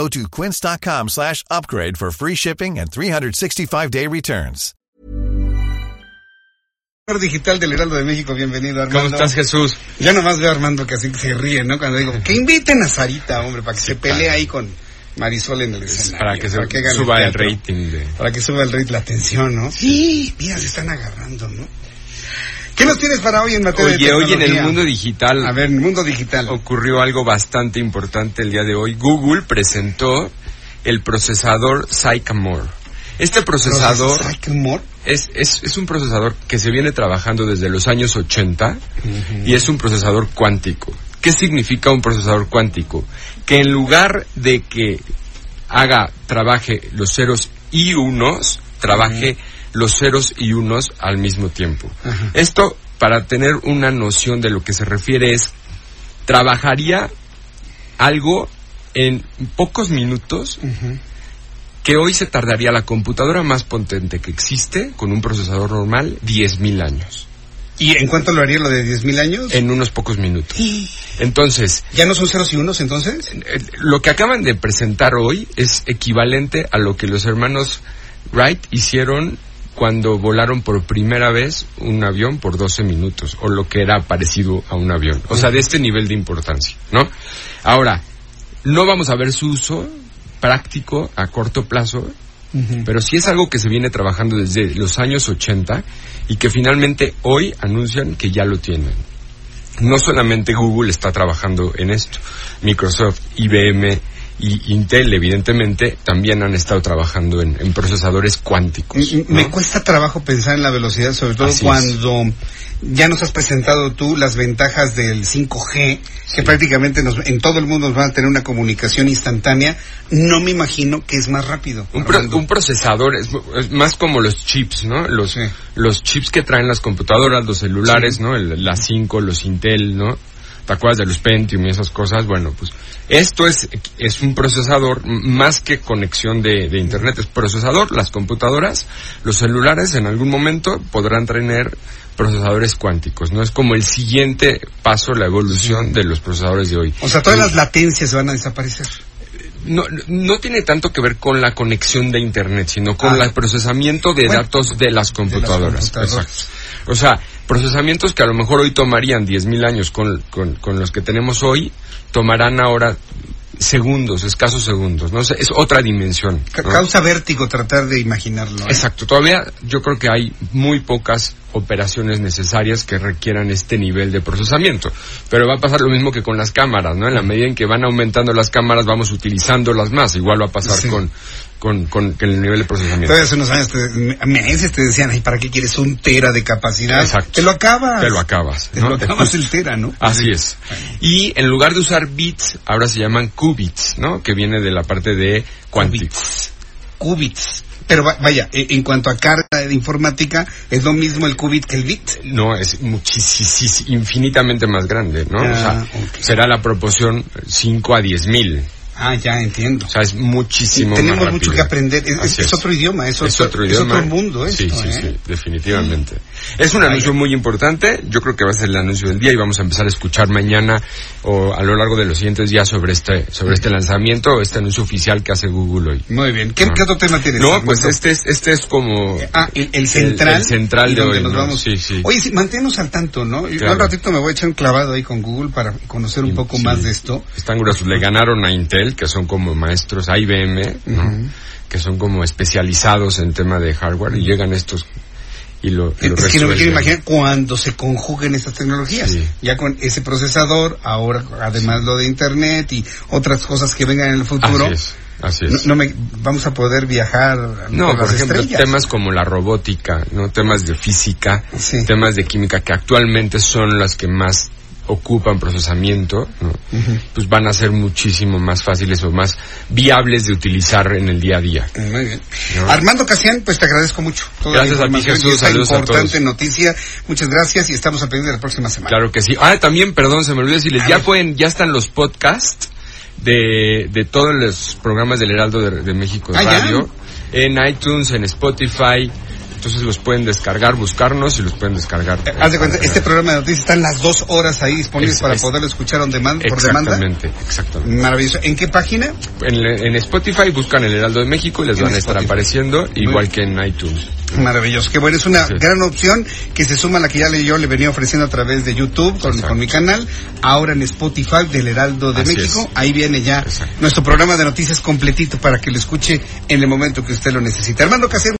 Go to quince.com slash upgrade for free shipping and 365-day returns. digital del Heraldo de México, bienvenido Armando. ¿Cómo estás Jesús? Ya nomás veo a Armando que así se ríe, ¿no? Cuando digo, que inviten a Sarita, hombre, para que se pelee ahí con Marisol en el escenario. Para que, se gane suba el, teatro, rating. De... Para que suba el rating, la atención, ¿no? Sí, mira, se están agarrando, ¿no? ¿Qué nos tienes para hoy en materia Oye, de hoy en tecnología? el mundo digital A ver, en el mundo digital. ocurrió algo bastante importante el día de hoy. Google presentó el procesador Sycamore. Este procesador humor. es, es, es un procesador que se viene trabajando desde los años 80 y es un procesador cuántico. ¿Qué significa un procesador cuántico? Que en lugar de que haga, trabaje los ceros y unos, trabaje los ceros y unos al mismo tiempo. Ajá. Esto, para tener una noción de lo que se refiere, es, trabajaría algo en pocos minutos que hoy se tardaría la computadora más potente que existe con un procesador normal 10.000 años, ¿Y en cuánto lo haría lo de 10.000 años? en unos pocos minutos. Entonces, ¿Ya no son ceros y unos entonces? lo que acaban de presentar hoy es equivalente a lo que los hermanos Wright hicieron cuando volaron por primera vez un avión por 12 minutos, o lo que era parecido a un avión. O sea, de este nivel de importancia, ¿no? Ahora, no vamos a ver su uso práctico a corto plazo, pero sí es algo que se viene trabajando desde los años 80 y que finalmente hoy anuncian que ya lo tienen. No solamente Google está trabajando en esto, Microsoft, IBM y Intel evidentemente también han estado trabajando en, en procesadores cuánticos. ¿no? Me cuesta trabajo pensar en la velocidad, sobre todo Así es. cuando ya nos has presentado tú las ventajas del 5G, que prácticamente nos- en todo el mundo nos van a tener una comunicación instantánea. No me imagino que es más rápido. Un, pro- un procesador es, es más como los chips, ¿no? Los, Sí. los chips que traen las computadoras, los celulares, ¿no? El, la 5, los Intel, ¿no? ¿Te acuerdas de los Pentium y esas cosas? Bueno, pues esto es, es un procesador más que conexión de, de Internet, es procesador. Las computadoras, los celulares en algún momento podrán tener procesadores cuánticos, ¿no? Es como el siguiente paso, la evolución de los procesadores de hoy. O sea, todas las latencias van a desaparecer. no, no tiene tanto que ver con la conexión de internet, sino con Ah. el procesamiento de Bueno, datos de las computadoras. computadoras. Exacto. O sea, procesamientos que a lo mejor hoy tomarían 10.000 años con, con, con los que tenemos hoy, tomarán ahora segundos, escasos segundos, ¿no? Es otra dimensión. Causa vértigo tratar de imaginarlo. ¿eh? Exacto, todavía yo creo que hay muy pocas operaciones necesarias que requieran este nivel de procesamiento. Pero va a pasar lo mismo que con las cámaras, ¿no? En la medida en que van aumentando las cámaras, vamos utilizándolas más. Igual va a pasar Sí. con, con, con el nivel de procesamiento. Todavía hace unos años, te, meses te decían, ay, ¿para qué quieres un tera de capacidad? Exacto. Te lo acabas. Te lo acabas. Te ¿no? lo acabas el tera, ¿no? Así es. Y en lugar de usar bits, ahora se llaman qubits, ¿no? Que viene de la parte de cuánticos. Qubits. Pero va- vaya, e- en cuanto a carga de informática, es lo mismo el qubit que el bit. No, es muchísimo, infinitamente más grande, ¿no? Ah, o sea, ok. será la proporción 5 a 10 mil. Ah, ya entiendo. O sea, es muchísimo Tenemos más mucho que aprender. Es, otro idioma, es otro, Es otro es idioma. otro mundo esto, Sí, sí, ¿eh? sí, definitivamente. Es un anuncio muy importante. Yo creo que va a ser el anuncio del día y vamos a empezar a escuchar mañana o a lo largo de los siguientes días sobre este, sobre este lanzamiento, este anuncio oficial que hace Google hoy. Muy bien. ¿Qué, No. qué otro tema tienes? No, pues este es, este es como... Ah, el, el central. el central de hoy, nos ¿no? vamos. Sí, sí. Oye, sí, manténnos al tanto, ¿no? Yo Claro. un ratito me voy a echar un clavado ahí con Google para conocer un poco más de esto. Están gruesos. Le ganaron a Intel, que son como maestros, a IBM, ¿no? Que son como especializados en tema de hardware y llegan estos y lo, lo Es que no me quiero imaginar cuando se conjuguen estas tecnologías. Sí. Ya con ese procesador, ahora además lo de Internet y otras cosas que vengan en el futuro. Así es, así No, es. no me, vamos a poder viajar No, por por las ejemplo, estrellas. temas como la robótica, ¿no? Temas de física, Sí. temas de química que actualmente son las que más ocupan procesamiento, ¿no? pues van a ser muchísimo más fáciles o más viables de utilizar en el día a día. Muy bien. Armando Casian, pues te agradezco mucho. Toda gracias a ti, Jesús. Saludos importante a noticia. Muchas gracias y estamos a pedir de la próxima semana. Claro que sí. Ah, también, perdón, se me olvidó decirles, ya pueden, ya están los podcasts de, de todos los programas del Heraldo de, México de ah, Radio. En iTunes, en Spotify, entonces los pueden descargar, buscarnos y los pueden descargar. Eh, haz de cuenta, este programa de noticias están las dos horas ahí disponibles para poderlo escuchar on demand, por demanda. Exactamente, exactamente. Maravilloso. ¿En qué página? En, Spotify buscan el Heraldo de México y les van a estar apareciendo, igual que en iTunes. Maravilloso. Qué bueno, es una gran opción que se suma a la que ya yo le venía ofreciendo a través de YouTube con, mi canal. Ahora en Spotify del Heraldo de México. Ahí viene ya nuestro programa de noticias completito para que lo escuche en el momento que usted lo necesite. Armando Casero.